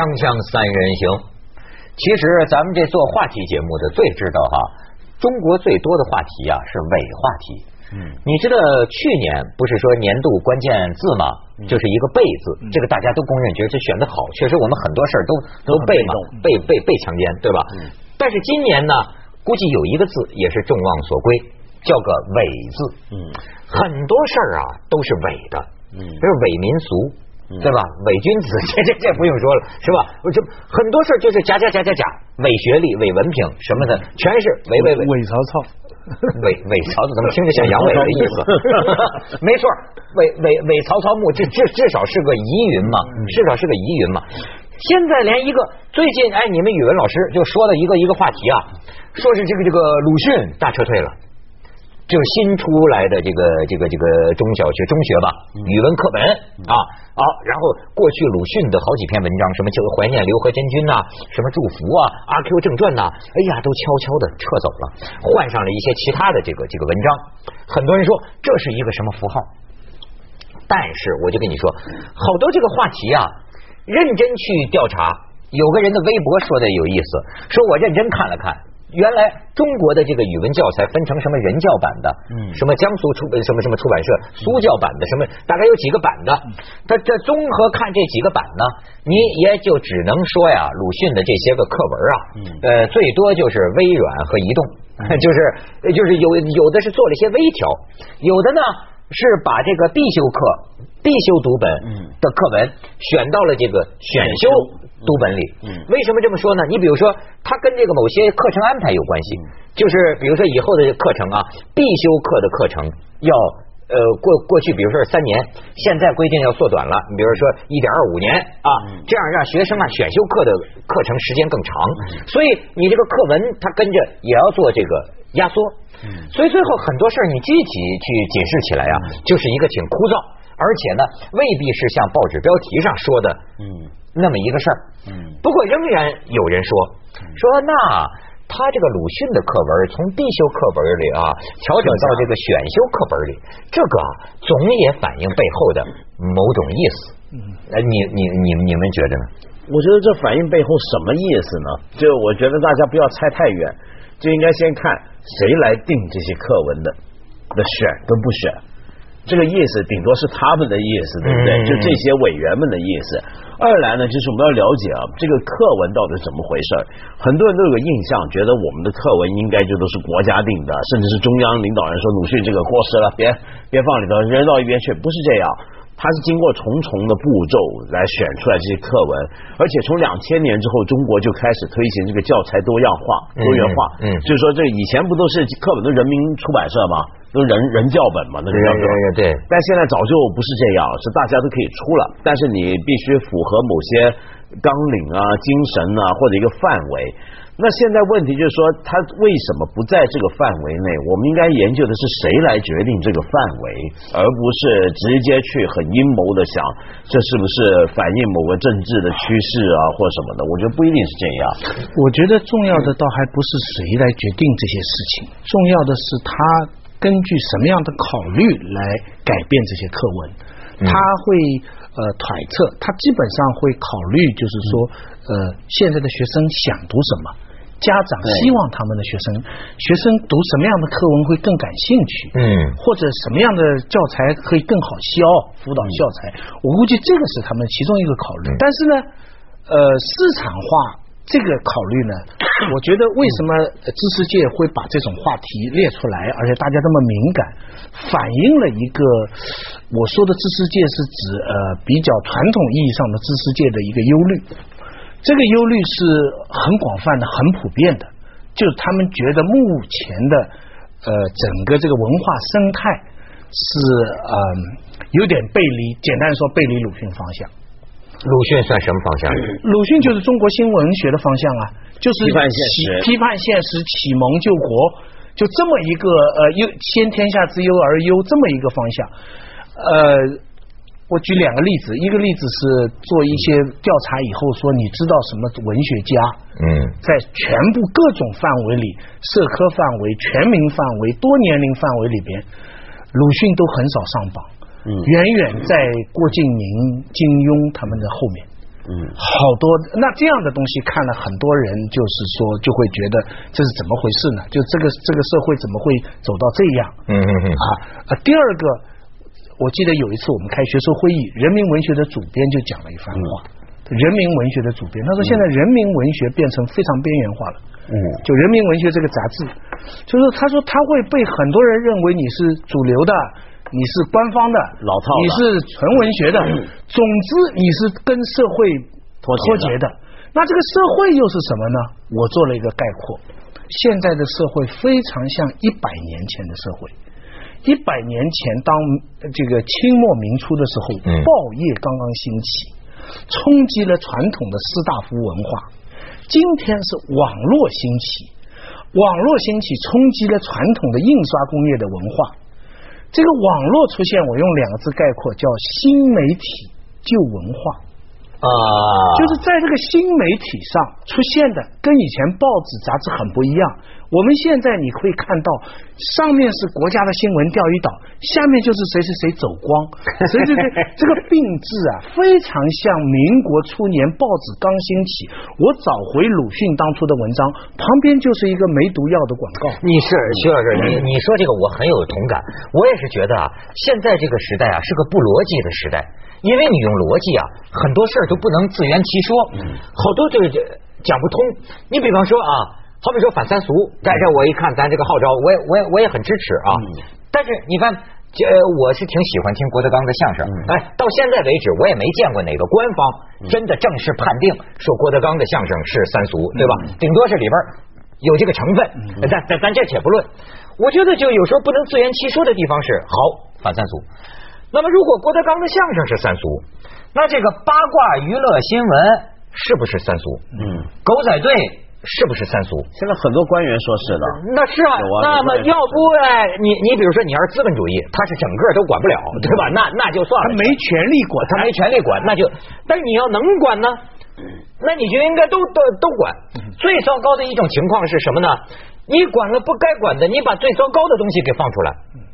锵锵三人行，其实咱们这做话题节目的最知道哈，中国最多的话题啊是伪话题。嗯，你知道去年不是说年度关键字吗？就是一个“被”字，这个大家都公认，觉得这选的好。确实，我们很多事儿都都被嘛，被被被强奸，对吧？嗯。但是今年呢，估计有一个字也是众望所归，叫个“伪”字。嗯。很多事儿啊都是伪的。嗯。比如伪民俗。对吧？伪君子，这这这不用说了，是吧？我这很多事就是假假假假假，伪学历、伪文凭什么的，全是伪伪 伪。伪曹操，伪伪曹操怎么听着像杨伟的意思？没错，伪伪伪曹操墓，这至至少是个疑云嘛，至少是个疑云嘛。现在连一个最近，哎，你们语文老师就说了一个一个话题啊，说是这个这个鲁迅大撤退了。就是新出来的这个这个这个中小学中学吧，语文课本啊，好，然后过去鲁迅的好几篇文章，什么就怀念刘和珍君呐，什么祝福啊，阿 Q 正传呐，哎呀，都悄悄的撤走了，换上了一些其他的这个这个文章。很多人说这是一个什么符号？但是我就跟你说，好多这个话题啊，认真去调查，有个人的微博说的有意思，说我认真看了看。原来中国的这个语文教材分成什么人教版的，嗯，什么江苏出什么什么出版社苏教版的，什么大概有几个版的。他这综合看这几个版呢，你也就只能说呀，鲁迅的这些个课文啊，呃，最多就是微软和移动，就是就是有有的是做了一些微调，有的呢是把这个必修课、必修读本的课文选到了这个选修。读本里，嗯，为什么这么说呢？你比如说，它跟这个某些课程安排有关系，就是比如说以后的课程啊，必修课的课程要呃过过去，比如说是三年，现在规定要缩短了，你比如说一点二五年啊，这样让学生啊选修课的课程时间更长，所以你这个课文它跟着也要做这个压缩，嗯，所以最后很多事儿你具体去解释起来啊，就是一个挺枯燥，而且呢未必是像报纸标题上说的，嗯。那么一个事儿，嗯，不过仍然有人说说那他这个鲁迅的课文从必修课本里啊调整到这个选修课本里，这个总也反映背后的某种意思。嗯，哎，你你你你们觉得呢？我觉得这反映背后什么意思呢？就我觉得大家不要猜太远，就应该先看谁来定这些课文的的选跟不选。这个意思顶多是他们的意思，对不对？就这些委员们的意思。二来呢，就是我们要了解啊，这个课文到底怎么回事？很多人都有个印象，觉得我们的课文应该就都是国家定的，甚至是中央领导人说鲁迅这个过时了，别别放里头，扔到一边去。不是这样，它是经过重重的步骤来选出来这些课文，而且从两千年之后，中国就开始推行这个教材多样化、多元化。嗯，就是说这以前不都是课本都人民出版社吗？都人人教本嘛，那个叫做对。但现在早就不是这样，是大家都可以出了，但是你必须符合某些纲领啊、精神啊或者一个范围。那现在问题就是说，他为什么不在这个范围内？我们应该研究的是谁来决定这个范围，而不是直接去很阴谋的想这是不是反映某个政治的趋势啊或什么的？我觉得不一定是这样。我觉得重要的倒还不是谁来决定这些事情，重要的是他。根据什么样的考虑来改变这些课文？他会呃揣测，他基本上会考虑，就是说呃现在的学生想读什么，家长希望他们的学生学生读什么样的课文会更感兴趣，嗯，或者什么样的教材可以更好教，辅导教材，我估计这个是他们其中一个考虑。但是呢，呃，市场化。这个考虑呢，我觉得为什么知识界会把这种话题列出来，而且大家这么敏感，反映了一个我说的知识界是指呃比较传统意义上的知识界的一个忧虑。这个忧虑是很广泛的、很普遍的，就是他们觉得目前的呃整个这个文化生态是嗯有点背离，简单说背离鲁迅方向。鲁迅算什么方向？鲁迅就是中国新文学的方向啊，就是批判现实、批判现实、启蒙救国，就这么一个呃忧先天下之忧而忧这么一个方向。呃，我举两个例子，一个例子是做一些调查以后说，你知道什么文学家？嗯，在全部各种范围里，社科范围、全民范围、多年龄范围里边，鲁迅都很少上榜。远远在郭敬明、金庸他们的后面，嗯，好多那这样的东西看了很多人就是说就会觉得这是怎么回事呢？就这个这个社会怎么会走到这样？嗯嗯嗯啊啊！第二个，我记得有一次我们开学术会议，人民文学的主编就讲了一番话。人民文学的主编他说，现在人民文学变成非常边缘化了。嗯，就人民文学这个杂志，就是他说他会被很多人认为你是主流的，你是官方的，老套你是纯文学的，总之你是跟社会脱节的脱节的。那这个社会又是什么呢？我做了一个概括，现在的社会非常像一百年前的社会。一百年前，当呃这个清末民初的时候，嗯报业刚刚兴起，冲击了传统的士大夫文化。今天是网络兴起，网络兴起冲击了传统的印刷工业的文化。这个网络出现，我用两个字概括，叫新媒体旧文化。啊，就是在这个新媒体上出现的，跟以前报纸杂志很不一样。我们现在你可以看到，上面是国家的新闻钓鱼岛，下面就是谁谁谁走光，谁谁谁，这个病治啊，非常像民国初年报纸刚兴起。我找回鲁迅当初的文章，旁边就是一个没毒药的广告。你是徐老师，你你说这个我很有同感，我也是觉得啊，现在这个时代啊是个不逻辑的时代，因为你用逻辑啊，很多事儿都不能自圆其说，好多这个讲不通。你比方说啊，好比说反三俗，但是我一看咱这个号召，我也我也我也很支持啊。但是你看。这我是挺喜欢听郭德纲的相声，哎，到现在为止我也没见过哪个官方真的正式判定说郭德纲的相声是三俗，对吧？顶多是里边有这个成分，咱咱咱这且不论。我觉得就有时候不能自圆其说的地方是好反三俗。那么如果郭德纲的相声是三俗，那这个八卦娱乐新闻是不是三俗？嗯，狗仔队是不是三俗？现在很多官员说是的，那是啊有啊，那么要不哎，你你比如说你要是资本主义，他是整个都管不了，对吧？那那就算了，他没权利管，他没权利管，那就，但是你要能管呢，那你就应该都都都管。最糟糕的一种情况是什么呢？你管了不该管的，你把最糟糕的东西给放出来，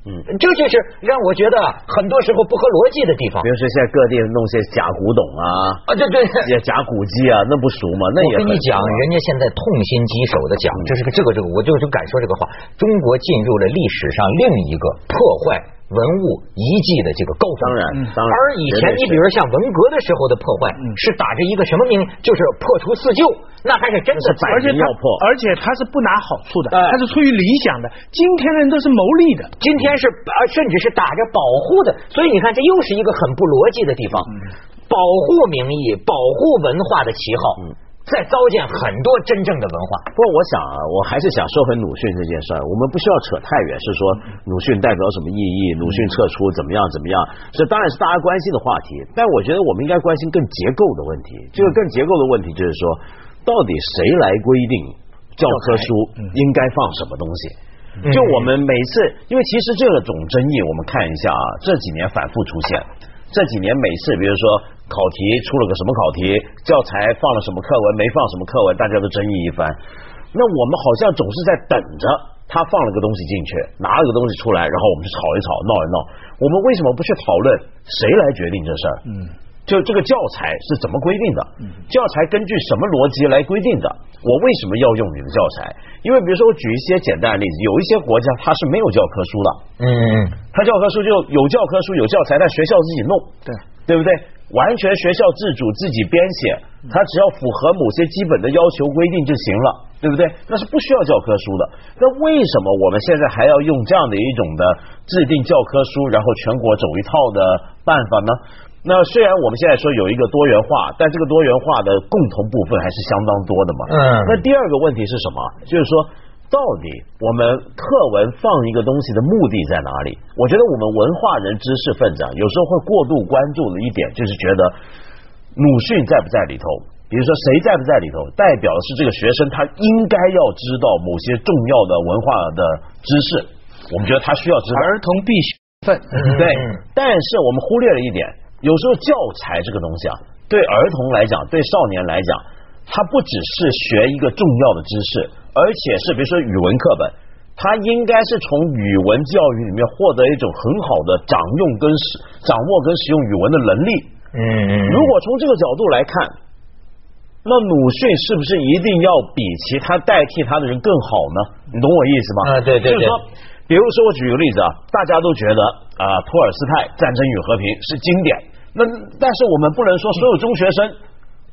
嗯，这就是让我觉得很多时候不合逻辑的地方比如说现在各地弄些假古董啊，啊！对对。也假古迹啊，那不熟吗？那也啊我跟你讲，人家现在痛心疾首的讲，这是个这个这个，我就就敢说这个话。中国进入了历史上另一个破坏文物遗迹的这个高峰。当然当然而以前你比如像文革的时候的破坏，是打着一个什么名，就是破除四旧，那还是真的那是摆而且他明要破。而且他是不拿好处的，哎。他是出于理想的。今天的人都是谋利的，今天是啊，甚至是打着保护的，所以你看，这又是一个很不逻辑的地方。保护名义、保护文化的旗号，在糟践很多真正的文化。不过我想啊，我还是想说回鲁迅这件事儿，我们不需要扯太远，是说鲁迅代表什么意义，鲁迅撤出怎么样怎么样，这当然是大家关心的话题。但我觉得我们应该关心更结构的问题。这个更结构的问题就是说，到底谁来规定教科书应该放什么东西？就我们每次，因为其实这种争议，我们看一下啊，这几年反复出现。这几年每次，比如说考题出了个什么考题，教材放了什么课文，没放什么课文，大家都争议一番。那我们好像总是在等着他放了个东西进去，拿了个东西出来，然后我们去吵一吵，闹一闹。我们为什么不去讨论谁来决定这事儿？嗯，就这个教材是怎么规定的？教材根据什么逻辑来规定的？我为什么要用你的教材？因为比如说，我举一些简单的例子，有一些国家它是没有教科书的，嗯嗯它教科书就有教科书有教材，但学校自己弄，对对不对？完全学校自主自己编写，它只要符合某些基本的要求规定就行了，对不对？那是不需要教科书的。那为什么我们现在还要用这样的一种的制定教科书，然后全国走一套的办法呢？那虽然我们现在说有一个多元化，但这个多元化的共同部分还是相当多的嘛。嗯那第二个问题是什么？就是说，到底我们课文放一个东西的目的在哪里？我觉得我们文化人、知识分子啊，有时候会过度关注的一点，就是觉得鲁迅在不在里头？比如说谁在不在里头，代表的是这个学生他应该要知道某些重要的文化的知识，我们觉得他需要知道。儿童必须分。对嗯，但是我们忽略了一点，有时候教材这个东西啊，对儿童来讲，对少年来讲，它不只是学一个重要的知识，而且是比如说语文课本，它应该是从语文教育里面获得一种很好的掌用跟使掌握跟使用语文的能力。嗯嗯，如果从这个角度来看，那鲁迅是不是一定要比其他代替他的人更好呢？你懂我意思吗？啊对对对就是说，比如说我举个例子啊，大家都觉得啊、托尔斯泰《战争与和平》是经典，那但是我们不能说所有中学生。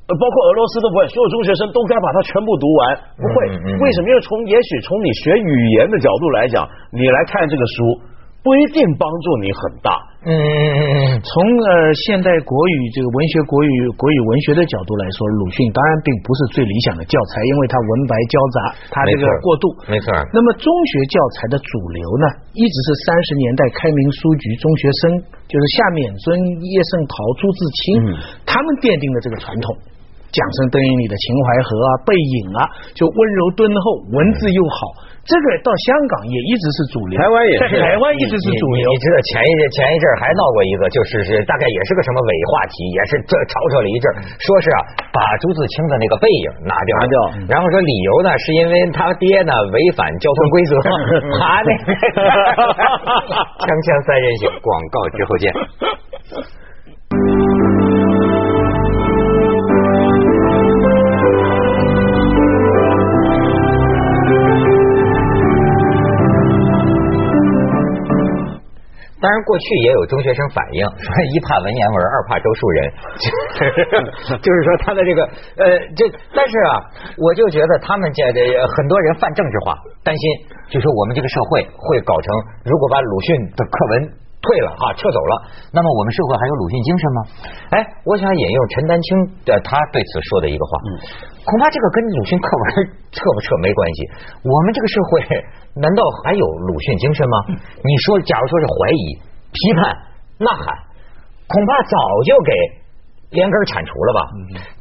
呃，包括俄罗斯都不会，所有中学生都该把它全部读完，不会。为什么？因为从也许从你学语言的角度来讲，你来看这个书，不一定帮助你很大。嗯嗯嗯嗯从呃现代国语这个文学国语国语文学的角度来说，鲁迅当然并不是最理想的教材，因为他文白交杂，他这个过渡。没错那么中学教材的主流呢，一直是三十年代开明书局中学生，就是夏勉尊、叶圣陶、朱自清，嗯他们奠定的这个传统。桨声灯影里的秦淮河啊，背影啊，就温柔敦厚，文字又好，这个到香港也一直是主流，台湾也是在台湾一直是主流你你。知道前一阵前一阵还闹过一个，就是是大概也是个什么伪话题，也是这吵吵了一阵，说是啊把朱自清的那个背影拿掉拿掉然后说理由呢是因为他爹呢违反交通规则，爬那个 锵锵三人行，广告之后见。过去也有中学生反映说，一怕文言文，二怕周树人，就是说他的这个呃，这但是啊，我就觉得他们这这很多人泛政治化，担心就说我们这个社会会搞成，如果把鲁迅的课文退了哈，撤走了，那么我们社会还有鲁迅精神吗？哎，我想引用陈丹青的他对此说的一个话，恐怕这个跟鲁迅课文撤不撤没关系。我们这个社会难道还有鲁迅精神吗？你说，假如说是怀疑、批判、呐喊，恐怕早就给连根铲除了吧。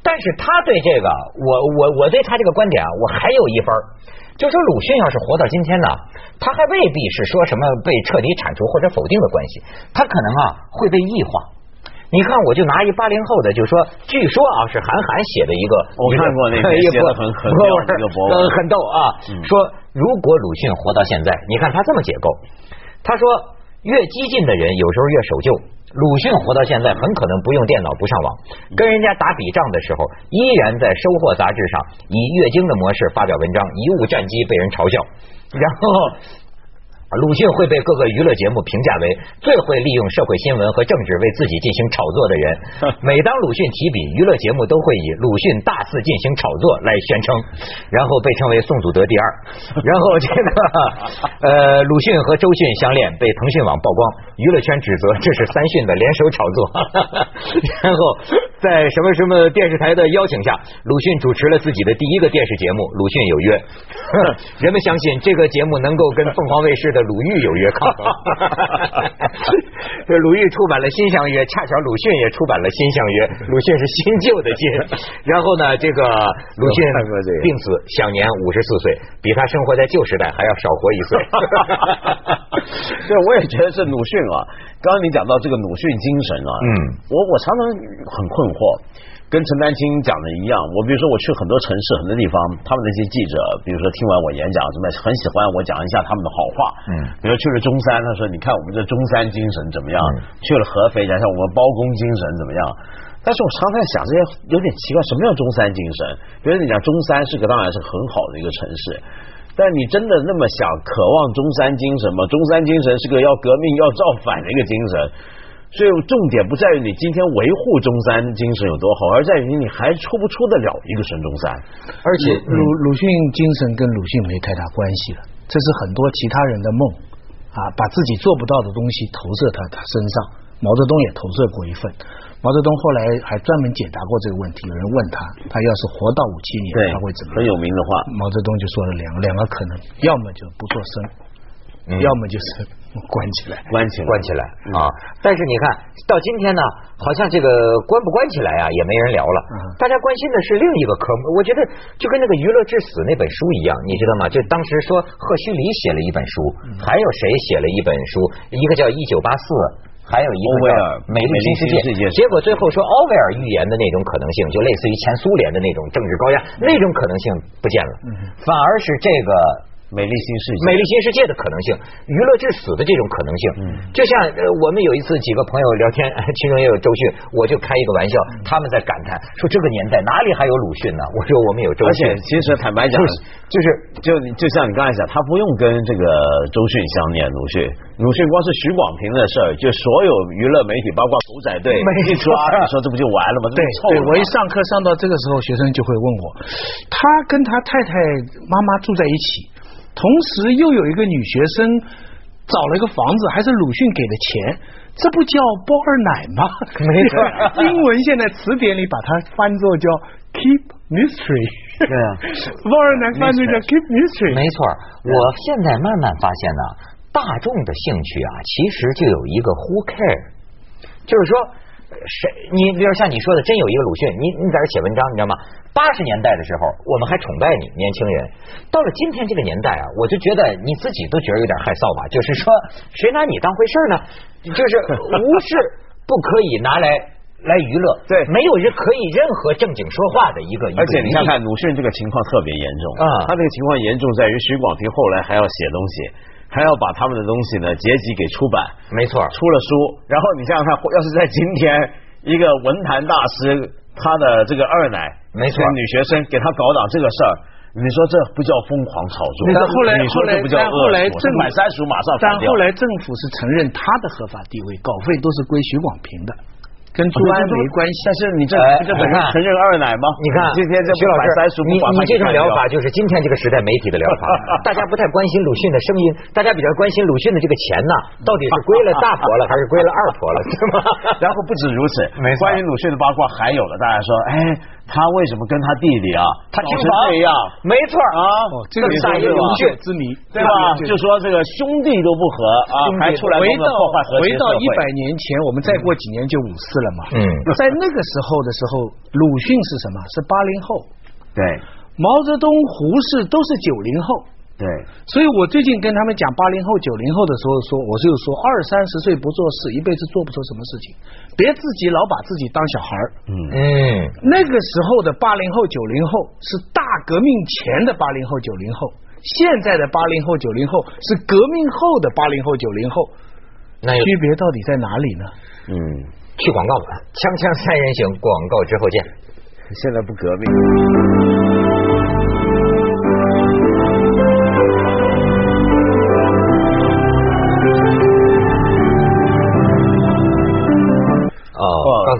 但是他对这个，我我我对他这个观点啊，我还有一分，就说鲁迅要是活到今天呢，他还未必是说什么被彻底铲除或者否定的关系，他可能啊会被异化。你看，我就拿一八零后的，就说，据说啊是韩寒写的一个，我看过那个写的很很博文妙的一个博文呃很逗啊。说如果鲁迅活到现在，你看他这么解构，他说越激进的人有时候越守旧。鲁迅活到现在，很可能不用电脑、不上网，跟人家打笔仗的时候，依然在《收获》杂志上以月经的模式发表文章，贻误战机，被人嘲笑。然后鲁迅会被各个娱乐节目评价为最会利用社会新闻和政治为自己进行炒作的人。每当鲁迅提笔，娱乐节目都会以鲁迅大肆进行炒作来宣称，然后被称为宋祖德第二。然后这个呃，鲁迅和周迅相恋被腾讯网曝光，娱乐圈指责这是三讯的联手炒作。然后在什么什么电视台的邀请下，鲁迅主持了自己的第一个电视节目《鲁迅有约》。人们相信这个节目能够跟凤凰卫视的鲁豫有约抗衡。这 鲁豫出版了《新相约》，恰巧鲁迅也出版了《新相约》，鲁迅是新旧的新。然后呢，这个鲁迅病死，享年五十四岁，比他生活在旧时代还要少活一岁。对，我也觉得是鲁迅啊。刚刚你讲到这个鲁迅精神啊，嗯，我我常常很困惑，跟陈丹青讲的一样。我比如说我去很多城市、很多地方，他们那些记者，比如说听完我演讲什么，很喜欢我讲一下他们的好话。嗯比如去了中山，他说你看我们这中山精神怎么样？嗯去了合肥，讲一下我们包公精神怎么样？但是我常常在想，这些有点奇怪，什么叫中山精神？比如你讲中山是个当然是很好的一个城市，但你真的那么想渴望中山精神吗？中山精神是个要革命、要造反的一个精神。所以重点不在于你今天维护中山精神有多好，而在于你还出不出得了一个孙中山。而且鲁鲁迅精神跟鲁迅没太大关系了，这是很多其他人的梦啊，把自己做不到的东西投射他他身上。毛泽东也投射过一份，毛泽东后来还专门解答过这个问题。有人问他，他要是活到五七年，他会怎么很？有名的话。毛泽东就说了两个两个可能，要么就不做声，嗯要么就是关起来。关起来，关起来啊！但是你看到今天呢，好像这个关不关起来啊，也没人聊了。嗯大家关心的是另一个科目，我觉得就跟那个《娱乐至死》那本书一样，你知道吗？就当时说赫胥黎写了一本书，还有谁写了一本书？一个叫《一九八四》。还有一个叫欧威尔《美丽新世界。美丽新世界》，结果最后说奥威尔预言的那种可能性，就类似于前苏联的那种政治高压，那种可能性不见了，反而是这个美丽新世界，美丽新世界的可能性，娱乐至死的这种可能性。嗯，就像呃，我们有一次几个朋友聊天，其中也有周迅，我就开一个玩笑，他们在感叹说这个年代哪里还有鲁迅呢？我说我们有周迅。而且其实坦白讲，就是就就像你刚才讲，他不用跟这个周迅相念，鲁迅，鲁迅光是许广平的事儿，就所有娱乐媒体，包括狗仔队一抓，你说这不就完了吗？对，对我一上课上到这个时候，学生就会问我，他跟他太太妈妈住在一起，同时又有一个女学生找了一个房子，还是鲁迅给的钱，这不叫包二奶吗？没错，英文现在词典里把它翻作叫 keep mystery。对啊，包二奶翻作叫 keep mystery。没错，我现在慢慢发现呢，大众的兴趣啊，其实就有一个 who care，就是说。谁？你比如像你说的，真有一个鲁迅，你你在这写文章，你知道吗？八十年代的时候，我们还崇拜你，年轻人。到了今天这个年代啊，我就觉得你自己都觉得有点害臊吧。就是说，谁拿你当回事呢？就是无事不可以拿来来娱乐，对，没有人可以任何正经说话的一个。而且你看看鲁迅这个情况特别严重啊，他这个情况严重在于徐广平后来还要写东西。还要把他们的东西呢结集给出版，没错，出了书。然后你想想看，要是在今天，一个文坛大师，他的这个二奶，没错，女学生给他搞档这个事儿，你说这不叫疯狂炒作？但后来后来但后来政买三叔马上，但后来政府是承认他的合法地位，稿费都是归许广平的。跟朱安没关系，但是你这这本身承认二奶吗？你看今天这徐老师，你你这种疗法就是今天这个时代媒体的疗法。大家不太关心鲁迅的声音，大家比较关心鲁迅的这个钱呐，到底是归了大婆了还是归了二婆了，是吗？然后不止如此，关于鲁迅的八卦还有了，大家说，哎。他为什么跟他弟弟啊？他成这样，没错啊，这个是一个龙血之谜，对吧？就说这个兄弟都不和啊，还出来回到回到一百年前，我们再过几年就五四了嘛。嗯，在那个时候的时候，鲁迅是什么？是八零后。对，毛泽东、胡适都是九零后。对，所以我最近跟他们讲八零后、九零后的时候，说我就说二三十岁不做事，一辈子做不出什么事情，别自己老把自己当小孩儿。嗯嗯，那个时候的八零后、九零后是大革命前的八零后、九零后，现在的八零后、九零后是革命后的八零后、九零后，那区别到底在哪里呢？嗯，去广告吧，锵锵三人行，广告之后见。现在不革命。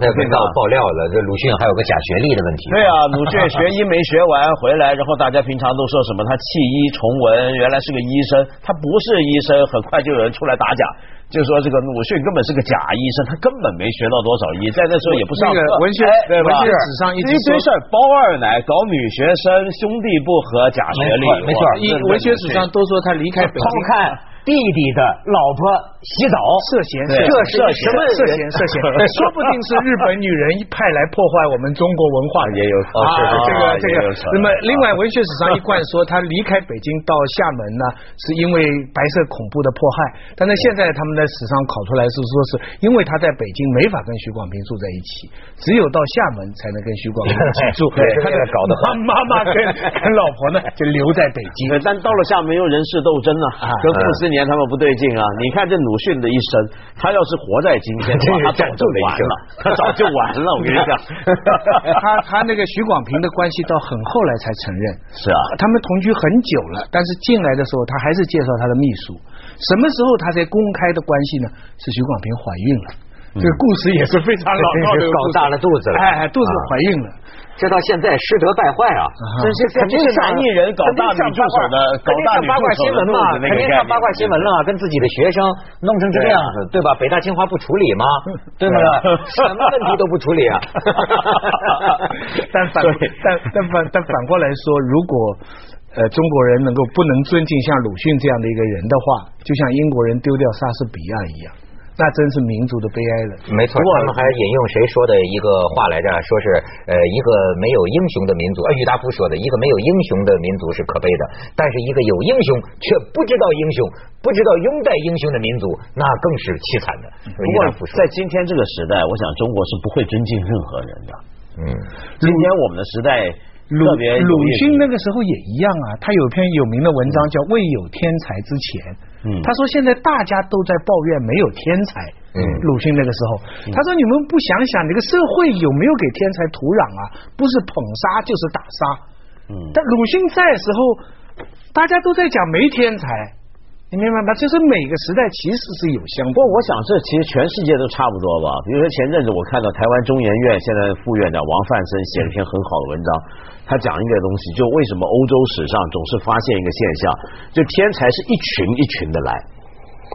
才被到爆料了，这鲁迅还有个假学历的问题。对啊，鲁迅学医没学完回来，然后大家平常都说什么他弃医从文，原来是个医生，他不是医生，很快就有人出来打假，就说这个鲁迅根本是个假医生，他根本没学到多少医，在那时候也不上课。文学文学史上一堆事儿，包二奶，搞女学生，兄弟不和，假学历，没错。一文学史上都说他离开北京。看。弟弟的老婆洗澡涉嫌，涉涉什么涉嫌？涉嫌，说不定是日本女人派来破坏我们中国文化，也有啊，这个这个。那么，另外文学史上一贯说他离开北京到厦门呢，是因为白色恐怖的迫害。但是现在他们在史上考出来是说，是因为他在北京没法跟徐广平住在一起，只有到厦门才能跟徐广平一起住。对，他这搞的，他妈妈跟跟老婆呢就留在北京。但到了厦门又人事斗争啊，跟傅斯年他们不对劲啊！你看这鲁迅的一生，他要是活在今天，他早就完了，他早就完了。我跟你讲，他他那个徐广平的关系到很后来才承认。是啊，他们同居很久了，但是进来的时候他还是介绍他的秘书。什么时候他才公开的关系呢？是徐广平怀孕了。这个故事也是非常老套的，搞大了肚子了，哎，肚子怀孕了。这到现在师德败坏啊！这是肯定是男艺人搞大女助手的，搞大女八卦新闻嘛，肯定上八卦新闻了，跟自己的学生弄成这个样子，对吧？北大清华不处理吗？对吗？什么问题都不处理啊！但反但但反但反过来说，如果呃中国人能够不能尊敬像鲁迅这样的一个人的话，就像英国人丢掉莎士比亚一样。那真是民族的悲哀了。没错，我们还引用谁说的一个话来着？说是呃，一个没有英雄的民族，呃，郁达夫说的，一个没有英雄的民族是可悲的，但是一个有英雄却不知道英雄，不知道拥戴英雄的民族，那更是凄惨的。不过在今天这个时代，我想中国是不会尊敬任何人的。嗯，今天我们的时代鲁特别有鲁迅那个时候也一样啊，他有篇有名的文章叫《未有天才之前》。嗯他说现在大家都在抱怨没有天才。嗯鲁迅那个时候，他说你们不想想这个社会有没有给天才土壤啊？不是捧杀就是打杀。嗯但鲁迅在的时候，大家都在讲没天才，你明白吗？就是每个时代其实是有相不过我想这其实全世界都差不多吧。比如说前阵子我看到台湾中研院现在副院长王范森写了一篇很好的文章，他讲一个东西，就为什么欧洲史上总是发现一个现象，就天才是一群一群的来。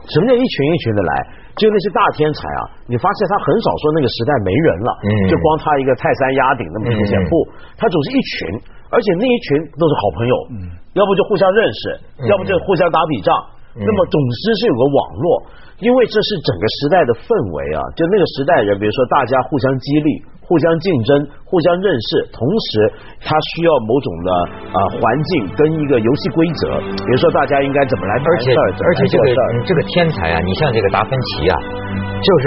什么叫一群一群的来？就那些大天才啊，你发现他很少说那个时代没人了，嗯就光他一个泰山压顶那么出现，嗯不，他总是一群，而且那一群都是好朋友，嗯要不就互相认识，要不就互相打比仗，嗯那么总之是有个网络，因为这是整个时代的氛围啊，就那个时代人，比如说大家互相激励、互相竞争、互相认识，同时他需要某种的啊、环境跟一个游戏规则，比如说大家应该怎么来谈而且而且这个。这个天才啊，你像这个达芬奇啊，就是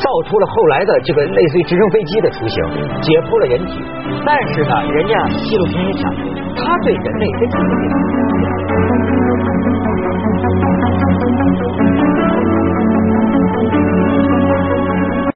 造出了后来的这个类似于直升飞机的雏形，解剖了人体。但是呢，人家纪录片也讲，他对人类真正的